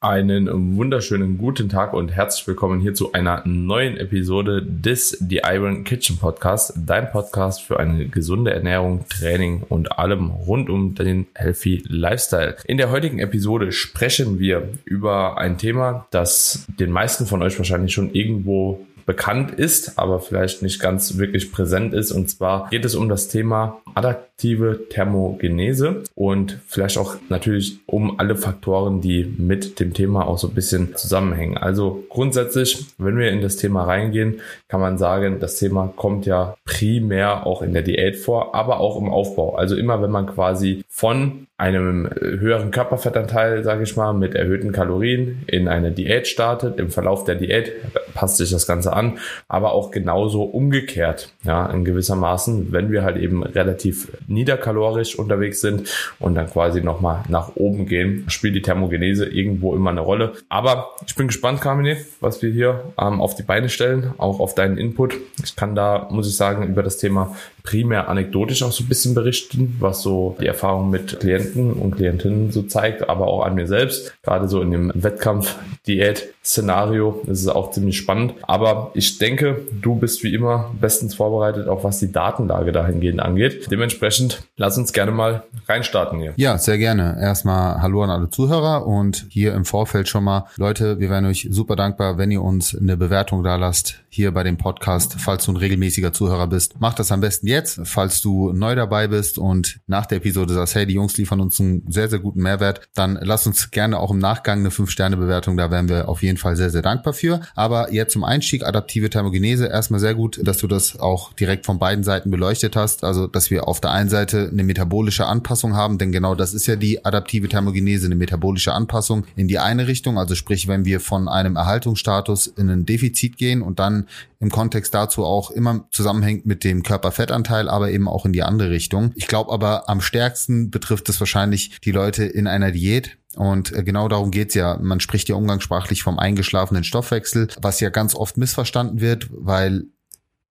Einen wunderschönen guten Tag und herzlich willkommen hier zu einer neuen Episode des The Iron Kitchen Podcast, dein Podcast für eine gesunde Ernährung, Training und allem rund um den Healthy Lifestyle. In der heutigen Episode sprechen wir über ein Thema, das den meisten von euch wahrscheinlich schon irgendwo bekannt ist, aber vielleicht nicht ganz wirklich präsent ist. Und zwar geht es um das Thema adaptive Thermogenese und vielleicht auch natürlich um alle Faktoren, die mit dem Thema auch so ein bisschen zusammenhängen. Also grundsätzlich, wenn wir in das Thema reingehen, kann man sagen, das Thema kommt ja primär auch in der Diät vor, aber auch im Aufbau. Also immer wenn man quasi von einem höheren Körperfettanteil, sage ich mal, mit erhöhten Kalorien in eine Diät startet, im Verlauf der Diät passt sich das Ganze an, aber auch genauso umgekehrt, ja, in gewissermaßen, wenn wir halt eben relativ niederkalorisch unterwegs sind und dann quasi nochmal nach oben gehen, spielt die Thermogenese irgendwo immer eine Rolle. Aber ich bin gespannt, Carmine, was wir hier ähm, auf die Beine stellen, auch auf deinen Input. Ich kann da, muss ich sagen, über das Thema primär anekdotisch auch so ein bisschen berichten, was so die Erfahrung mit Klienten und Klientinnen so zeigt, aber auch an mir selbst. Gerade so in dem Wettkampf-Diät-Szenario ist es auch ziemlich spannend. Aber ich denke, du bist wie immer bestens vorbereitet, auch was die Datenlage dahingehend angeht. Dementsprechend lass uns gerne mal reinstarten hier. Ja, sehr gerne. Erstmal Hallo an alle Zuhörer und hier im Vorfeld schon mal, Leute, wir wären euch super dankbar, wenn ihr uns eine Bewertung da lasst hier bei dem Podcast, falls du ein regelmäßiger Zuhörer bist. Macht das am besten jetzt falls du neu dabei bist und nach der Episode sagst, hey, die Jungs liefern uns einen sehr, sehr guten Mehrwert, dann lass uns gerne auch im Nachgang eine 5-Sterne-Bewertung, da wären wir auf jeden Fall sehr, sehr dankbar für. Aber jetzt zum Einstieg, adaptive Thermogenese, erstmal sehr gut, dass du das auch direkt von beiden Seiten beleuchtet hast, also dass wir auf der einen Seite eine metabolische Anpassung haben, denn genau das ist ja die adaptive Thermogenese, eine metabolische Anpassung in die eine Richtung, also sprich, wenn wir von einem Erhaltungsstatus in ein Defizit gehen und dann im Kontext dazu auch immer zusammenhängt mit dem Körperfettanteil, aber eben auch in die andere Richtung. Ich glaube aber am stärksten betrifft es wahrscheinlich die Leute in einer Diät, und äh, genau darum geht's ja. Man spricht ja umgangssprachlich vom eingeschlafenen Stoffwechsel, was ja ganz oft missverstanden wird, weil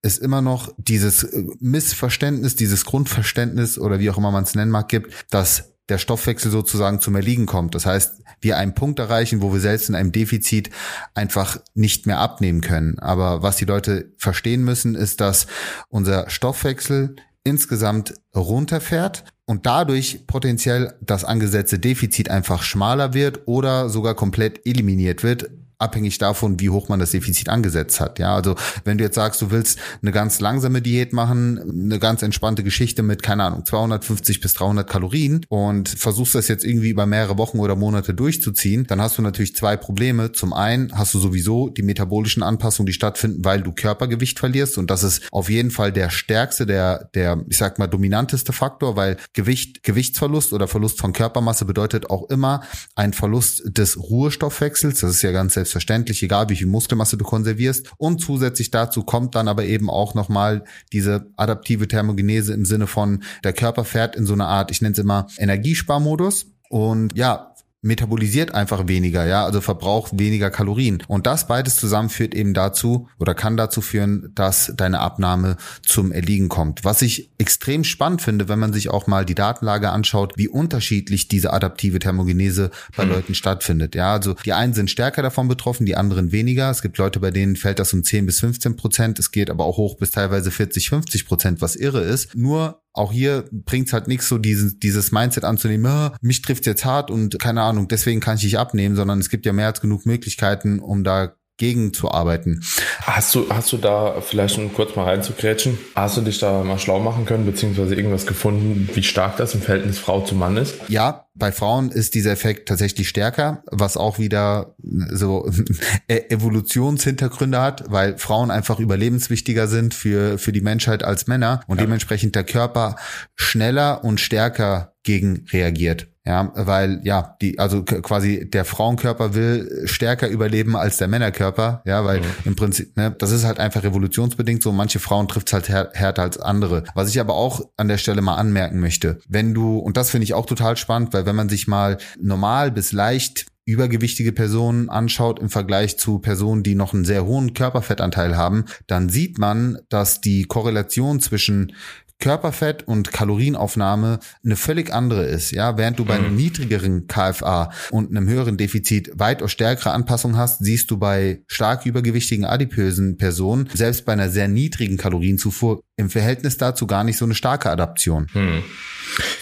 es immer noch dieses äh, Missverständnis, dieses Grundverständnis oder wie auch immer man es nennen mag, gibt, dass der Stoffwechsel sozusagen zum Erliegen kommt. Das heißt, wir einen Punkt erreichen, wo wir selbst in einem Defizit einfach nicht mehr abnehmen können. Aber was die Leute verstehen müssen, ist, dass unser Stoffwechsel insgesamt runterfährt und dadurch potenziell das angesetzte Defizit einfach schmaler wird oder sogar komplett eliminiert wird, abhängig davon, wie hoch man das Defizit angesetzt hat. Ja, also wenn du jetzt sagst, du willst eine ganz langsame Diät machen, eine ganz entspannte Geschichte mit, keine Ahnung, 250 bis 300 Kalorien und versuchst das jetzt irgendwie über mehrere Wochen oder Monate durchzuziehen, dann hast du natürlich zwei Probleme. Zum einen hast du sowieso die metabolischen Anpassungen, die stattfinden, weil du Körpergewicht verlierst und das ist auf jeden Fall der stärkste, der, der, ich sag mal, dominanteste Faktor, weil Gewicht, Gewichtsverlust oder Verlust von Körpermasse bedeutet auch immer ein Verlust des Ruhestoffwechsels. Das ist ja ganz selbstverständlich, egal wie viel Muskelmasse du konservierst. Und zusätzlich dazu kommt dann aber eben auch nochmal diese adaptive Thermogenese im Sinne von, der Körper fährt in so eine Art, ich nenne es immer Energiesparmodus. Und ja, metabolisiert einfach weniger, ja, also verbraucht weniger Kalorien. Und das beides zusammen führt eben dazu oder kann dazu führen, dass deine Abnahme zum Erliegen kommt. Was ich extrem spannend finde, wenn man sich auch mal die Datenlage anschaut, wie unterschiedlich diese adaptive Thermogenese bei hm. Leuten stattfindet. Ja, also die einen sind stärker davon betroffen, die anderen weniger. Es gibt Leute, bei denen fällt das um 10 bis 15 Prozent. Es geht aber auch hoch bis teilweise 40, 50 Prozent, was irre ist. Nur auch hier bringt's halt nichts so dieses, dieses Mindset anzunehmen, ah, mich trifft's jetzt hart und keine Ahnung, deswegen kann ich nicht abnehmen, sondern es gibt ja mehr als genug Möglichkeiten, um da gegenzuarbeiten. Hast du, hast du da vielleicht um kurz mal reinzugrätschen, hast du dich da mal schlau machen können, beziehungsweise irgendwas gefunden, wie stark das im Verhältnis Frau zu Mann ist? Ja, bei Frauen ist dieser Effekt tatsächlich stärker, was auch wieder so e-, Evolutionshintergründe hat, weil Frauen einfach überlebenswichtiger sind für, für die Menschheit als Männer und ja. dementsprechend der Körper schneller und stärker gegen reagiert. Ja, weil ja, die also quasi der Frauenkörper will stärker überleben als der Männerkörper, ja, weil mhm. im Prinzip, ne, das ist halt einfach revolutionsbedingt so, manche Frauen trifft es halt här härter als andere. Was ich aber auch an der Stelle mal anmerken möchte, wenn du und das finde ich auch total spannend, weil wenn man sich mal normal bis leicht übergewichtige Personen anschaut im Vergleich zu Personen, die noch einen sehr hohen Körperfettanteil haben, dann sieht man, dass die Korrelation zwischen Körperfett und Kalorienaufnahme eine völlig andere ist. Ja, während du bei einem mhm. niedrigeren KFA und einem höheren Defizit weitaus stärkere Anpassung hast, siehst du bei stark übergewichtigen adipösen Personen selbst bei einer sehr niedrigen Kalorienzufuhr im Verhältnis dazu gar nicht so eine starke Adaption. Hm.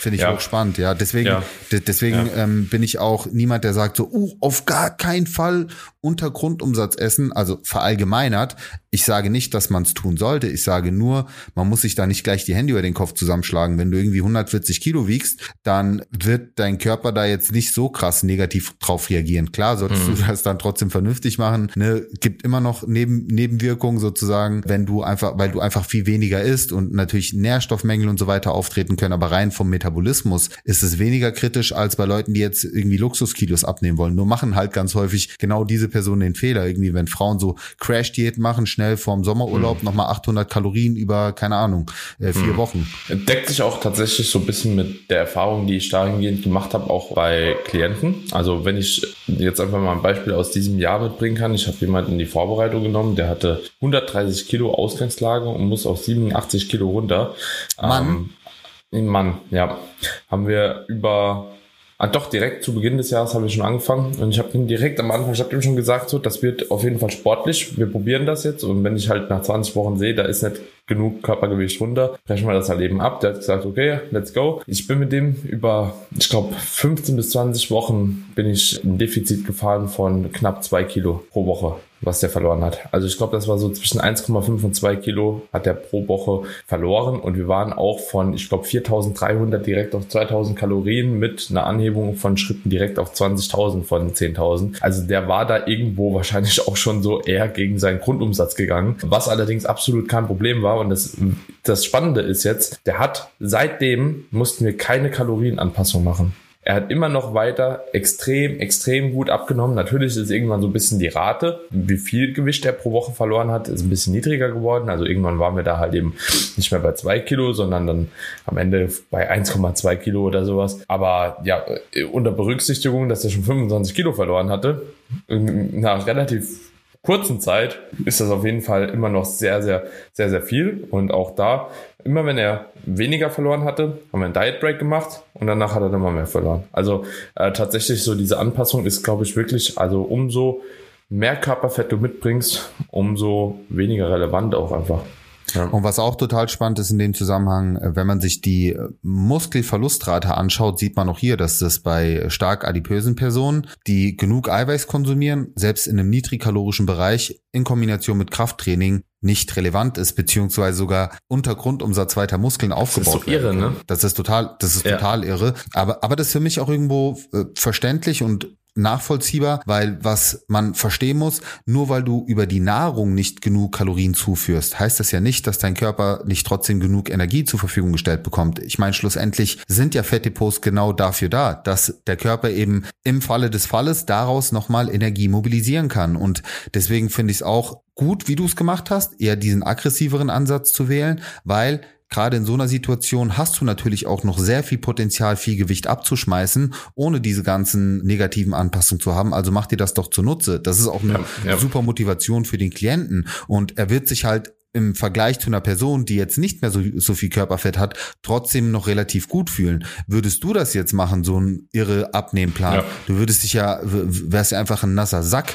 Finde ich ja. spannend, ja. Deswegen, ja. deswegen ja. Ähm, bin ich auch niemand, der sagt so, uh, auf gar keinen Fall unter Grundumsatz essen, also verallgemeinert. Ich sage nicht, dass man es tun sollte. Ich sage nur, man muss sich da nicht gleich die Hände über den Kopf zusammenschlagen. Wenn du irgendwie 140 Kilo wiegst, dann wird dein Körper da jetzt nicht so krass negativ drauf reagieren. Klar, solltest mhm. du das dann trotzdem vernünftig machen. Ne, gibt immer noch Neben Nebenwirkungen sozusagen, wenn du einfach, weil du einfach viel weniger isst und natürlich Nährstoffmängel und so weiter auftreten können. Aber rein vom Metabolismus ist es weniger kritisch als bei Leuten, die jetzt irgendwie Luxuskilos abnehmen wollen. Nur machen halt ganz häufig genau diese Personen den Fehler. Irgendwie, wenn Frauen so Crash-Diät machen, schnell vorm Sommerurlaub mhm. nochmal 800 Kalorien über, keine Ahnung, äh, vier mhm. Wochen. Deckt sich auch tatsächlich so ein bisschen mit der Erfahrung, die ich dahingehend gemacht habe, auch bei Klienten. Also wenn ich jetzt einfach mal ein Beispiel aus diesem Jahr mitbringen kann. Ich habe jemanden in die Vorbereitung genommen, der hatte 130 Kilo Ausgangslage und muss auf 87 Kilo runter. Mann. Ähm, Mann, ja. Haben wir über Ah, doch, direkt zu Beginn des Jahres haben wir schon angefangen. Und ich habe ihm direkt am Anfang, ich habe ihm schon gesagt, so, das wird auf jeden Fall sportlich, wir probieren das jetzt. Und wenn ich halt nach 20 Wochen sehe, da ist nicht genug Körpergewicht runter, brechen wir das halt eben ab. Der hat gesagt, okay, let's go. Ich bin mit dem über, ich glaube, 15 bis 20 Wochen bin ich ein Defizit gefahren von knapp zwei Kilo pro Woche was der verloren hat. Also ich glaube, das war so zwischen 1,5 und 2 Kilo hat er pro Woche verloren und wir waren auch von, ich glaube, 4300 direkt auf 2000 Kalorien mit einer Anhebung von Schritten direkt auf 20.000 von 10.000. Also der war da irgendwo wahrscheinlich auch schon so eher gegen seinen Grundumsatz gegangen, was allerdings absolut kein Problem war und das, das Spannende ist jetzt, der hat seitdem mussten wir keine Kalorienanpassung machen. Er hat immer noch weiter extrem, extrem gut abgenommen. Natürlich ist irgendwann so ein bisschen die Rate, wie viel Gewicht er pro Woche verloren hat, ist ein bisschen niedriger geworden. Also irgendwann waren wir da halt eben nicht mehr bei zwei Kilo, sondern dann am Ende bei 1,2 Kilo oder sowas. Aber ja, unter Berücksichtigung, dass er schon 25 Kilo verloren hatte, nach relativ kurzen Zeit ist das auf jeden Fall immer noch sehr, sehr, sehr, sehr viel. Und auch da, immer wenn er weniger verloren hatte, haben wir einen Diet Break gemacht und danach hat er immer mehr verloren. Also äh, tatsächlich so diese Anpassung ist, glaube ich, wirklich, also umso mehr Körperfett du mitbringst, umso weniger relevant auch einfach. Ja. Und was auch total spannend ist in dem Zusammenhang, äh, wenn man sich die äh, Muskelverlustrate anschaut, sieht man auch hier, dass das bei stark adipösen Personen, die genug Eiweiß konsumieren, selbst in einem niedrigkalorischen Bereich in Kombination mit Krafttraining nicht relevant ist, beziehungsweise sogar unter Grundumsatz weiter Muskeln aufgebaut das ist so irre, ne? Das ist total, das ist ja. total irre. Aber, aber das ist für mich auch irgendwo äh, verständlich und nachvollziehbar, weil was man verstehen muss, nur weil du über die Nahrung nicht genug Kalorien zuführst, heißt das ja nicht, dass dein Körper nicht trotzdem genug Energie zur Verfügung gestellt bekommt. Ich meine, schlussendlich sind ja Fettdepots genau dafür da, dass der Körper eben im Falle des Falles daraus nochmal Energie mobilisieren kann. Und deswegen finde ich es auch gut, wie du es gemacht hast, eher diesen aggressiveren Ansatz zu wählen, weil gerade in so einer Situation hast du natürlich auch noch sehr viel Potenzial, viel Gewicht abzuschmeißen, ohne diese ganzen negativen Anpassungen zu haben. Also mach dir das doch zunutze. Das ist auch eine ja, ja. super Motivation für den Klienten. Und er wird sich halt im Vergleich zu einer Person, die jetzt nicht mehr so, so viel Körperfett hat, trotzdem noch relativ gut fühlen. Würdest du das jetzt machen, so ein irre Abnehmplan? Ja. Du würdest dich ja, wärst ja einfach ein nasser Sack.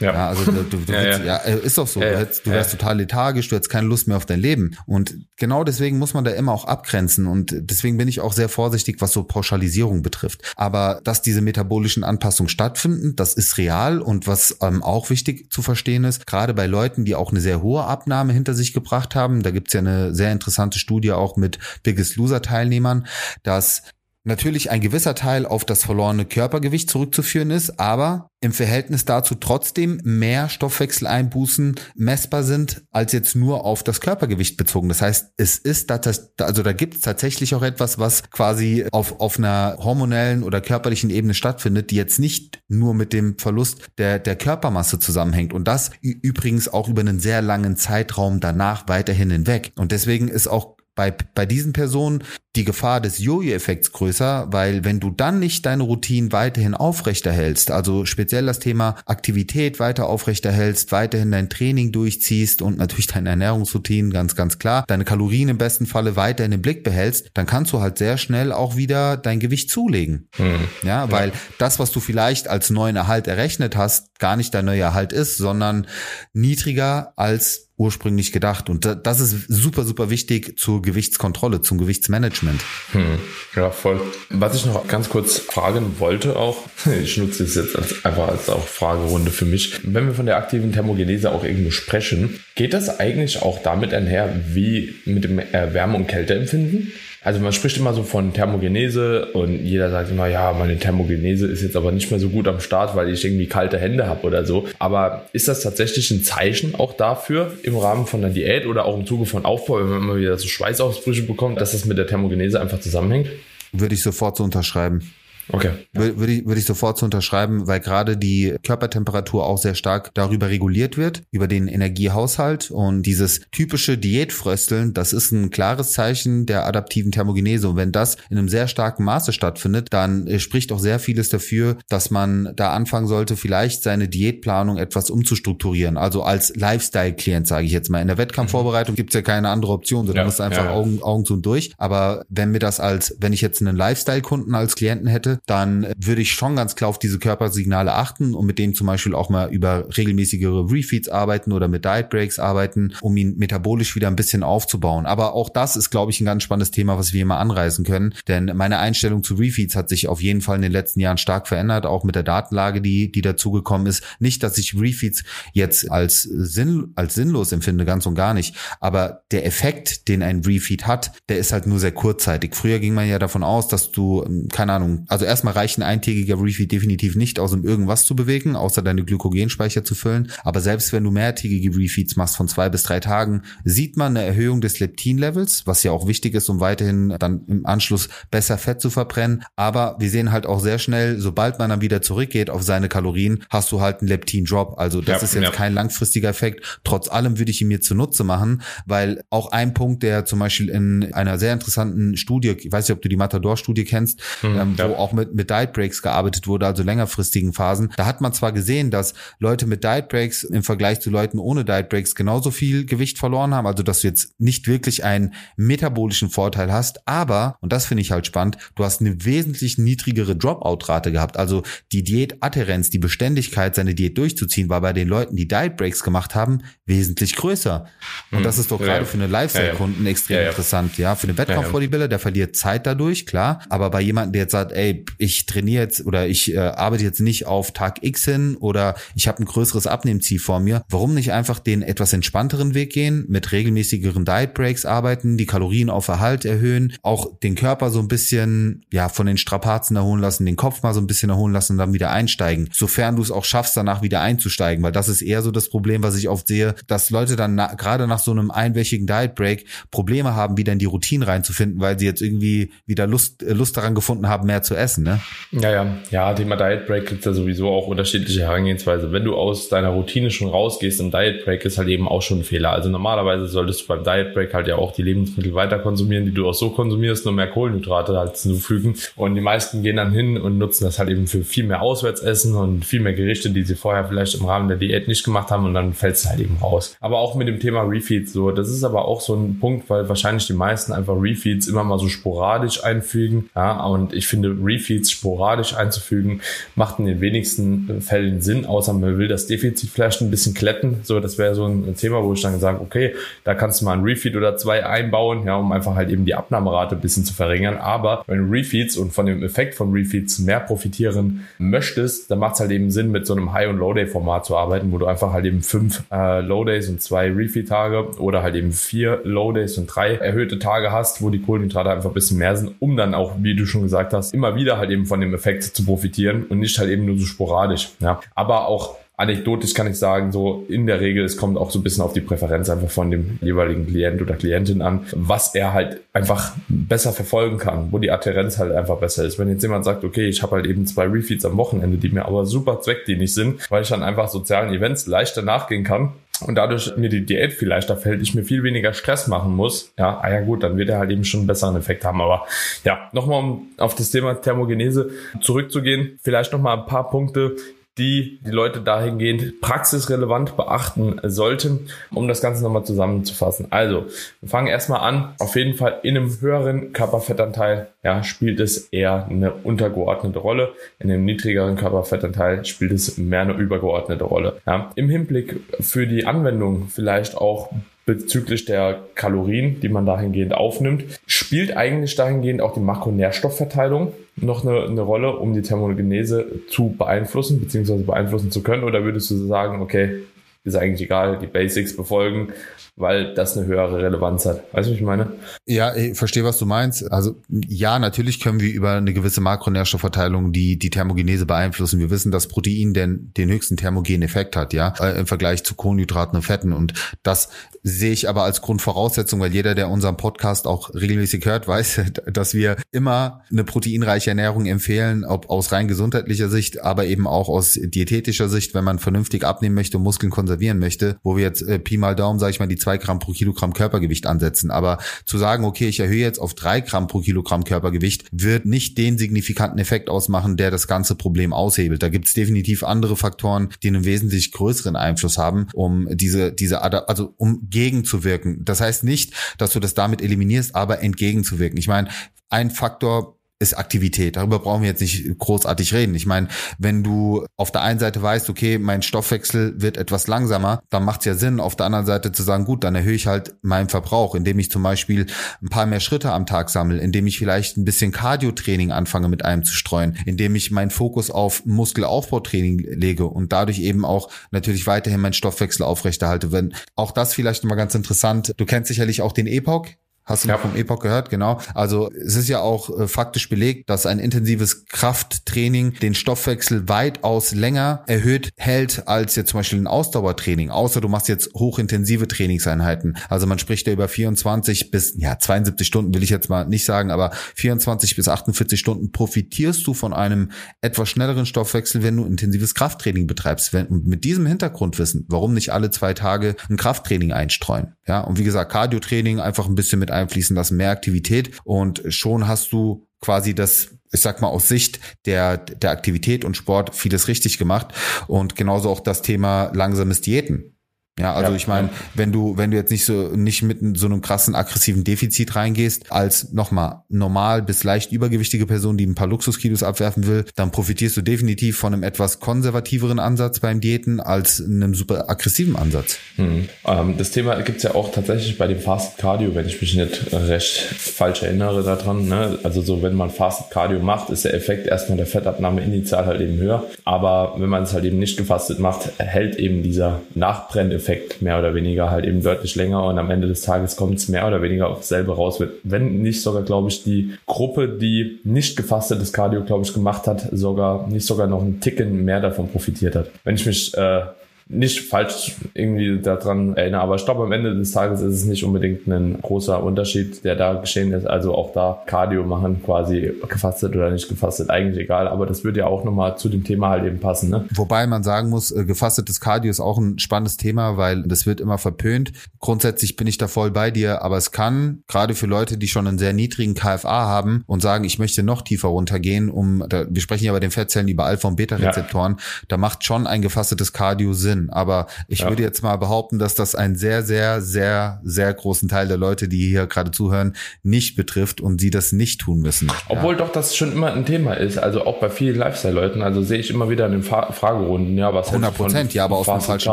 Ja, ja also du, du ja, würdest, ja, äh, ist doch so. du, hättest, du wärst total lethargisch, du hättest keine Lust mehr auf dein Leben. Und genau deswegen muss man da immer auch abgrenzen. Und deswegen bin ich auch sehr vorsichtig, was so Pauschalisierung betrifft. Aber dass diese metabolischen Anpassungen stattfinden, das ist real. Und was ähm, auch wichtig zu verstehen ist, gerade bei Leuten, die auch eine sehr hohe Abnahme hinter sich gebracht haben. Da gibt's ja eine sehr interessante Studie auch mit Biggest Loser Teilnehmern, dass natürlich ein gewisser Teil auf das verlorene Körpergewicht zurückzuführen ist, aber im Verhältnis dazu trotzdem mehr Stoffwechseleinbußen messbar sind, als jetzt nur auf das Körpergewicht bezogen. Das heißt, es ist also da gibt es tatsächlich auch etwas, was quasi auf, auf einer hormonellen oder körperlichen Ebene stattfindet, die jetzt nicht nur mit dem Verlust der, der Körpermasse zusammenhängt. Und das übrigens auch über einen sehr langen Zeitraum danach weiterhin hinweg. Und deswegen ist auch bei, bei diesen Personen die Gefahr des Jojo-Effekts größer, weil wenn du dann nicht deine Routinen weiterhin aufrechterhältst, also speziell das Thema Aktivität weiter aufrechterhältst, weiterhin dein Training durchziehst und natürlich deine Ernährungsroutinen, ganz, ganz klar, deine Kalorien im besten Falle weiterhin im Blick behältst, dann kannst du halt sehr schnell auch wieder dein Gewicht zulegen. Hm. Ja, weil ja. das, was du vielleicht als neuen Erhalt errechnet hast, gar nicht dein neuer Erhalt ist, sondern niedriger als ursprünglich gedacht. Und das ist super, super wichtig zur Gewichtskontrolle, zum Gewichtsmanagement. Hm, ja, voll. Was ich noch ganz kurz fragen wollte auch, ich nutze es jetzt als, einfach als auch Fragerunde für mich. Wenn wir von der aktiven Thermogenese auch irgendwo sprechen, geht das eigentlich auch damit einher, wie mit dem Wärme- und Kälteempfinden? Also man spricht immer so von Thermogenese und jeder sagt immer, ja, meine Thermogenese ist jetzt aber nicht mehr so gut am Start, weil ich irgendwie kalte Hände habe oder so. Aber ist das tatsächlich ein Zeichen auch dafür im Rahmen von der Diät oder auch im Zuge von Aufbau, wenn man immer wieder so Schweißausbrüche bekommt, dass das mit der Thermogenese einfach zusammenhängt? Würde ich sofort so unterschreiben. Okay. Würde ich, würde ich sofort so unterschreiben, weil gerade die Körpertemperatur auch sehr stark darüber reguliert wird, über den Energiehaushalt und dieses typische Diätfrösteln, das ist ein klares Zeichen der adaptiven Thermogenese und wenn das in einem sehr starken Maße stattfindet, dann äh, spricht auch sehr vieles dafür, dass man da anfangen sollte, vielleicht seine Diätplanung etwas umzustrukturieren, also als Lifestyle-Klient, sage ich jetzt mal. In der Wettkampfvorbereitung mhm. gibt's ja keine andere Option, sondern ja, musst einfach ja, ja. Augen, Augen zu und durch. Aber wenn mir das als, wenn ich jetzt einen Lifestyle-Kunden als Klienten hätte, dann würde ich schon ganz klar auf diese Körpersignale achten und mit denen zum Beispiel auch mal über regelmäßigere Refeeds arbeiten oder mit Diet Breaks arbeiten, um ihn metabolisch wieder ein bisschen aufzubauen. Aber auch das ist, glaube ich, ein ganz spannendes Thema, was wir immer anreißen können. Denn meine Einstellung zu Refeeds hat sich auf jeden Fall in den letzten Jahren stark verändert, auch mit der Datenlage, die, die dazugekommen ist. Nicht, dass ich Refeeds jetzt als, sinn, als sinnlos empfinde, ganz und gar nicht. Aber der Effekt, den ein Refeed hat, der ist halt nur sehr kurzzeitig. Früher ging man ja davon aus, dass du, keine Ahnung, also erstmal reicht ein eintägiger Refeed definitiv nicht aus, um irgendwas zu bewegen, außer deine Glykogenspeicher zu füllen. Aber selbst wenn du mehrtägige Refeeds machst von zwei bis drei Tagen, sieht man eine Erhöhung des Leptin-Levels, was ja auch wichtig ist, um weiterhin dann im Anschluss besser Fett zu verbrennen. Aber wir sehen halt auch sehr schnell, sobald man dann wieder zurückgeht auf seine Kalorien, hast du halt einen Leptin-Drop. Also das ja, ist jetzt ja. kein langfristiger Effekt. Trotz allem würde ich ihn mir zunutze machen, weil auch ein Punkt, der zum Beispiel in einer sehr interessanten Studie, ich weiß nicht, ob du die Matador-Studie kennst, mhm, ähm, ja. wo auch mit, mit Diet Breaks gearbeitet wurde, also längerfristigen Phasen. Da hat man zwar gesehen, dass Leute mit Diet Breaks im Vergleich zu Leuten ohne Diet Breaks genauso viel Gewicht verloren haben, also dass du jetzt nicht wirklich einen metabolischen Vorteil hast, aber, und das finde ich halt spannend, du hast eine wesentlich niedrigere Dropout-Rate gehabt. Also die Diätadherenz, die Beständigkeit, seine Diät durchzuziehen, war bei den Leuten, die Diet Breaks gemacht haben, wesentlich größer. Und das ist doch gerade ja, für eine Lifestyle-Kunden ja. extrem interessant. Ja, für einen Wettkampf-Bodybuilder, der verliert Zeit dadurch, klar. Aber bei jemandem, der jetzt sagt, ey, ich trainiere jetzt oder ich äh, arbeite jetzt nicht auf Tag X hin oder ich habe ein größeres Abnehmziel vor mir, warum nicht einfach den etwas entspannteren Weg gehen, mit regelmäßigeren Diet Breaks arbeiten, die Kalorien auf Erhalt erhöhen, auch den Körper so ein bisschen ja von den Strapazen erholen lassen, den Kopf mal so ein bisschen erholen lassen und dann wieder einsteigen, sofern du es auch schaffst, danach wieder einzusteigen, weil das ist eher so das Problem, was ich oft sehe, dass Leute dann na, gerade nach so einem einwöchigen Diet Break Probleme haben, wieder in die Routine reinzufinden, weil sie jetzt irgendwie wieder Lust, äh, Lust daran gefunden haben, mehr zu essen. Ne? Ja, ja, ja, Thema Diet Break gibt es ja sowieso auch unterschiedliche Herangehensweise. Wenn du aus deiner Routine schon rausgehst im Diet Break, ist halt eben auch schon ein Fehler. Also normalerweise solltest du beim Diet Break halt ja auch die Lebensmittel weiter konsumieren, die du auch so konsumierst, nur mehr Kohlenhydrate halt zufügen. Und die meisten gehen dann hin und nutzen das halt eben für viel mehr Auswärtsessen und viel mehr Gerichte, die sie vorher vielleicht im Rahmen der Diät nicht gemacht haben und dann fällt es halt eben raus. Aber auch mit dem Thema Refeeds so, das ist aber auch so ein Punkt, weil wahrscheinlich die meisten einfach Refeeds immer mal so sporadisch einfügen. Ja, und ich finde Refeeds sporadisch einzufügen, macht in den wenigsten Fällen Sinn, außer man will das Defizit vielleicht ein bisschen kletten. So, das wäre so ein Thema, wo ich dann sage, okay, da kannst du mal ein Refeed oder zwei einbauen, ja, um einfach halt eben die Abnahmerate ein bisschen zu verringern. Aber wenn du Refeeds und von dem Effekt von Refeeds mehr profitieren möchtest, dann macht es halt eben Sinn, mit so einem High- und Low-Day-Format zu arbeiten, wo du einfach halt eben fünf äh, Low-Days und zwei Refeed-Tage oder halt eben vier Low-Days und drei erhöhte Tage hast, wo die Kohlenhydrate einfach ein bisschen mehr sind, um dann auch, wie du schon gesagt hast, immer wieder halt eben von dem Effekt zu profitieren und nicht halt eben nur so sporadisch. Ja. Aber auch anekdotisch kann ich sagen, so in der Regel, es kommt auch so ein bisschen auf die Präferenz einfach von dem jeweiligen Klient oder Klientin an, was er halt einfach besser verfolgen kann, wo die Adherenz halt einfach besser ist. Wenn jetzt jemand sagt, okay, ich habe halt eben zwei Refeeds am Wochenende, die mir aber super zweckdienlich sind, weil ich dann einfach sozialen Events leichter nachgehen kann, und dadurch mir die Diät viel leichter fällt, ich mir viel weniger Stress machen muss, ja, ah ja gut, dann wird er halt eben schon einen besseren Effekt haben. Aber ja, nochmal um auf das Thema Thermogenese zurückzugehen, vielleicht nochmal ein paar Punkte, die die Leute dahingehend praxisrelevant beachten sollten, um das Ganze nochmal zusammenzufassen. Also, wir fangen erstmal an. Auf jeden Fall in einem höheren Körperfettanteil ja, spielt es eher eine untergeordnete Rolle. In einem niedrigeren Körperfettanteil spielt es mehr eine übergeordnete Rolle. Ja. Im Hinblick für die Anwendung vielleicht auch bezüglich der Kalorien, die man dahingehend aufnimmt, spielt eigentlich dahingehend auch die Makronährstoffverteilung noch eine, eine Rolle, um die Thermogenese zu beeinflussen, beziehungsweise beeinflussen zu können? Oder würdest du sagen, okay, ist eigentlich egal, die Basics befolgen, weil das eine höhere Relevanz hat. Weißt du, was ich meine? Ja, ich verstehe, was du meinst. Also ja, natürlich können wir über eine gewisse Makronährstoffverteilung die, die Thermogenese beeinflussen. Wir wissen, dass Protein den, den höchsten thermogenen Effekt hat, ja, äh, im Vergleich zu Kohlenhydraten und Fetten. Und das sehe ich aber als Grundvoraussetzung, weil jeder, der unseren Podcast auch regelmäßig hört, weiß, dass wir immer eine proteinreiche Ernährung empfehlen, ob aus rein gesundheitlicher Sicht, aber eben auch aus diätetischer Sicht, wenn man vernünftig abnehmen möchte und Muskeln konservieren möchte, wo wir jetzt äh, Pi mal Daumen, sage ich mal, die zwei Gramm pro Kilogramm Körpergewicht ansetzen. Aber zu sagen, okay, ich erhöhe jetzt auf drei Gramm pro Kilogramm Körpergewicht, wird nicht den signifikanten Effekt ausmachen, der das ganze Problem aushebelt. Da gibt es definitiv andere Faktoren, die einen wesentlich größeren Einfluss haben, um diese, diese, also um gegenzuwirken. Das heißt nicht, dass du das damit eliminierst, aber entgegenzuwirken. Ich meine, ein Faktor, ist Aktivität. Darüber brauchen wir jetzt nicht großartig reden. Ich meine, wenn du auf der einen Seite weißt, okay, mein Stoffwechsel wird etwas langsamer, dann macht es ja Sinn, auf der anderen Seite zu sagen, gut, dann erhöhe ich halt meinen Verbrauch, indem ich zum Beispiel ein paar mehr Schritte am Tag sammle, indem ich vielleicht ein bisschen Cardio-Training anfange mit einem zu streuen, indem ich meinen Fokus auf Muskelaufbautraining lege und dadurch eben auch natürlich weiterhin meinen Stoffwechsel aufrechterhalte. Wenn auch das vielleicht mal ganz interessant. Du kennst sicherlich auch den Epoch. Hast du ja. vom Epoch gehört? Genau. Also es ist ja auch äh, faktisch belegt, dass ein intensives Krafttraining den Stoffwechsel weitaus länger erhöht hält als jetzt zum Beispiel ein Ausdauertraining. Außer du machst jetzt hochintensive Trainingseinheiten. Also man spricht ja über 24 bis ja 72 Stunden will ich jetzt mal nicht sagen, aber 24 bis 48 Stunden profitierst du von einem etwas schnelleren Stoffwechsel, wenn du intensives Krafttraining betreibst. Wenn, mit diesem Hintergrundwissen, warum nicht alle zwei Tage ein Krafttraining einstreuen? Ja, und wie gesagt, Cardio-Training einfach ein bisschen mit einfließen lassen, mehr Aktivität und schon hast du quasi das ich sag mal aus Sicht der der Aktivität und Sport vieles richtig gemacht und genauso auch das Thema langsames Diäten. Ja, also ja, ich meine, ja. wenn du, wenn du jetzt nicht so nicht mit so einem krassen aggressiven Defizit reingehst, als nochmal normal bis leicht übergewichtige Person, die ein paar Luxuskilos abwerfen will, dann profitierst du definitiv von einem etwas konservativeren Ansatz beim Diäten als einem super aggressiven Ansatz. Hm. Ähm, das Thema gibt's ja auch tatsächlich bei dem Fast Cardio, wenn ich mich nicht recht falsch erinnere daran. Ne? Also so, wenn man Fast Cardio macht, ist der Effekt erstmal der Fettabnahme initial halt eben höher. Aber wenn man es halt eben nicht gefastet macht, hält eben dieser Nachbrenneffekt Effekt mehr oder weniger halt eben deutlich länger und am Ende des Tages kommt es mehr oder weniger auf dasselbe raus. Wenn nicht sogar, glaube ich, die Gruppe, die nicht gefastetes Cardio, glaube ich, gemacht hat, sogar nicht sogar noch einen Ticken mehr davon profitiert hat. Wenn ich mich äh, nicht falsch irgendwie daran erinnere. Aber ich glaube, am Ende des Tages ist es nicht unbedingt ein großer Unterschied, der da geschehen ist. Also auch da Cardio machen, quasi gefastet oder nicht gefastet, eigentlich egal. Aber das würde ja auch nochmal zu dem Thema halt eben passen. Ne? Wobei man sagen muss, äh, gefastetes Cardio ist auch ein spannendes Thema, weil das wird immer verpönt. Grundsätzlich bin ich da voll bei dir, aber es kann, gerade für Leute, die schon einen sehr niedrigen KFA haben und sagen, ich möchte noch tiefer runtergehen, um, da, wir sprechen ja bei den Fettzellen über Alpha- und Beta-Rezeptoren, ja. da macht schon ein gefastetes Cardio Sinn Sinn. Aber ich ja. würde jetzt mal behaupten, dass das einen sehr, sehr, sehr, sehr großen Teil der Leute, die hier gerade zuhören, nicht betrifft und sie das nicht tun müssen. Obwohl ja. doch das schon immer ein Thema ist. Also auch bei vielen Lifestyle-Leuten. Also sehe ich immer wieder in den Fra Fragerunden, ja, was 100 Prozent, ja, aber aus dem falschen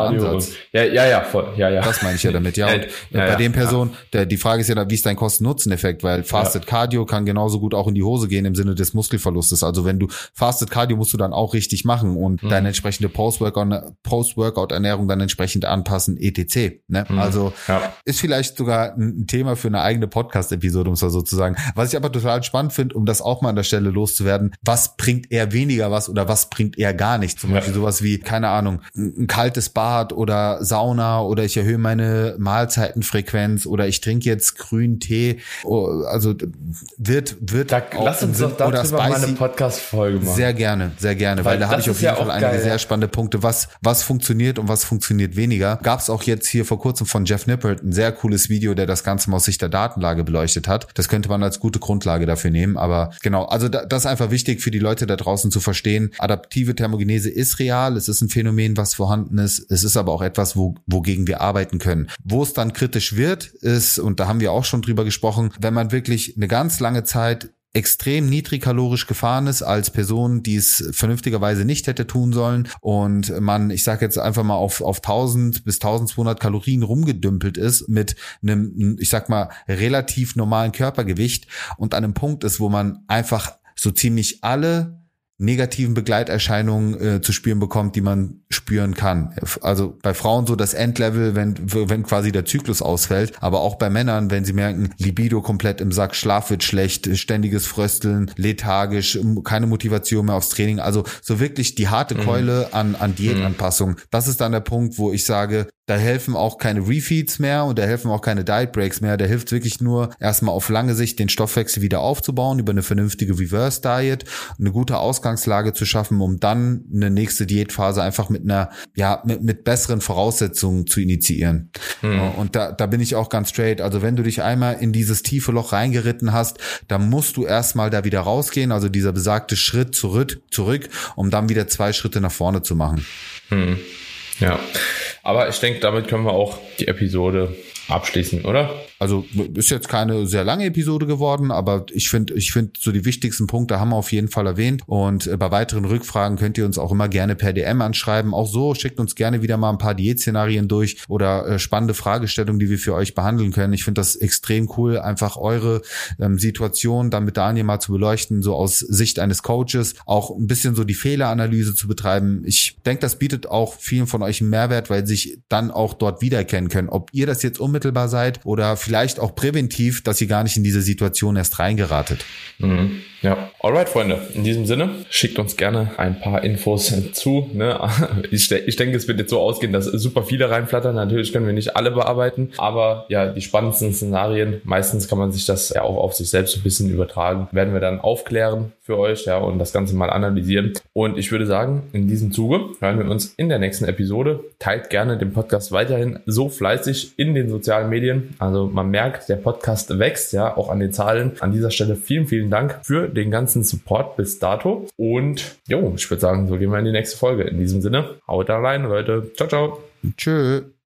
Ansatz. Ja, ja, ja, voll, ja, ja. Das meine ich ja damit, ja. Und ja, bei den Personen, der, die Frage ist ja, wie ist dein Kosten-Nutzen-Effekt? Weil Fasted Cardio kann genauso gut auch in die Hose gehen im Sinne des Muskelverlustes. Also wenn du Fasted Cardio musst du dann auch richtig machen und mhm. deine entsprechende Post-Workout Post Workout-Ernährung dann entsprechend anpassen, etc. Ne? Mhm. Also ja. ist vielleicht sogar ein Thema für eine eigene Podcast-Episode, um es mal so zu sagen. Was ich aber total spannend finde, um das auch mal an der Stelle loszuwerden, was bringt eher weniger was oder was bringt eher gar nichts? Zum ja. Beispiel sowas wie, keine Ahnung, ein kaltes Bad oder Sauna oder ich erhöhe meine Mahlzeitenfrequenz oder ich trinke jetzt grünen Tee. Oh, also wird, wird da, lass uns doch darüber mal eine Podcast-Folge machen. Sehr gerne, sehr gerne, weil, weil da habe ich auf jeden Fall einige geil, sehr spannende Punkte. Was, was funktioniert funktioniert und was funktioniert weniger. Gab es auch jetzt hier vor kurzem von Jeff Nippert ein sehr cooles Video, der das Ganze mal aus Sicht der Datenlage beleuchtet hat. Das könnte man als gute Grundlage dafür nehmen. Aber genau, also da, das ist einfach wichtig für die Leute da draußen zu verstehen. Adaptive Thermogenese ist real, es ist ein Phänomen, was vorhanden ist. Es ist aber auch etwas, wo, wogegen wir arbeiten können. Wo es dann kritisch wird, ist, und da haben wir auch schon drüber gesprochen, wenn man wirklich eine ganz lange Zeit extrem niedrigkalorisch gefahren ist als Person, die es vernünftigerweise nicht hätte tun sollen. Und man, ich sage jetzt einfach mal auf auf 1000 bis 1200 Kalorien rumgedümpelt ist mit einem, ich sag mal relativ normalen Körpergewicht und an einem Punkt ist, wo man einfach so ziemlich alle negativen Begleiterscheinungen äh, zu spüren bekommt, die man spüren kann. Also bei Frauen so das Endlevel, wenn, wenn quasi der Zyklus ausfällt, aber auch bei Männern, wenn sie merken, Libido komplett im Sack, Schlaf wird schlecht, ständiges Frösteln, lethargisch, keine Motivation mehr aufs Training. Also so wirklich die harte mhm. Keule an, an Diätanpassung. Mhm. Das ist dann der Punkt, wo ich sage, da helfen auch keine Refeeds mehr und da helfen auch keine Diet Breaks mehr. Da hilft wirklich nur erstmal auf lange Sicht den Stoffwechsel wieder aufzubauen über eine vernünftige Reverse Diet, eine gute Ausgangslage zu schaffen, um dann eine nächste Diätphase einfach mit einer, ja, mit, mit besseren Voraussetzungen zu initiieren. Mhm. Und da, da bin ich auch ganz straight. Also wenn du dich einmal in dieses tiefe Loch reingeritten hast, dann musst du erstmal da wieder rausgehen. Also dieser besagte Schritt zurück, zurück, um dann wieder zwei Schritte nach vorne zu machen. Mhm. Ja, aber ich denke, damit können wir auch die Episode abschließen, oder? Also ist jetzt keine sehr lange Episode geworden, aber ich finde, ich finde so die wichtigsten Punkte haben wir auf jeden Fall erwähnt. Und äh, bei weiteren Rückfragen könnt ihr uns auch immer gerne per DM anschreiben. Auch so schickt uns gerne wieder mal ein paar Diätszenarien durch oder äh, spannende Fragestellungen, die wir für euch behandeln können. Ich finde das extrem cool, einfach eure ähm, Situation dann mit Daniel mal zu beleuchten, so aus Sicht eines Coaches, auch ein bisschen so die Fehleranalyse zu betreiben. Ich denke, das bietet auch vielen von euch einen Mehrwert, weil sich dann auch dort wiedererkennen können, ob ihr das jetzt unmittelbar seid oder vielleicht auch präventiv, dass ihr gar nicht in diese Situation erst reingeratet. Mhm. Ja, alright, Freunde. In diesem Sinne, schickt uns gerne ein paar Infos zu. Ne? Ich, ich denke, es wird jetzt so ausgehen, dass super viele reinflattern. Natürlich können wir nicht alle bearbeiten, aber ja, die spannendsten Szenarien, meistens kann man sich das ja auch auf sich selbst ein bisschen übertragen, werden wir dann aufklären für euch, ja, und das Ganze mal analysieren. Und ich würde sagen, in diesem Zuge hören wir uns in der nächsten Episode. Teilt gerne den Podcast weiterhin so fleißig in den sozialen Medien. Also man merkt, der Podcast wächst, ja, auch an den Zahlen. An dieser Stelle vielen, vielen Dank für den ganzen Support bis dato. Und jo, ich würde sagen, so gehen wir in die nächste Folge. In diesem Sinne, haut da rein, Leute. Ciao, ciao. Tschö.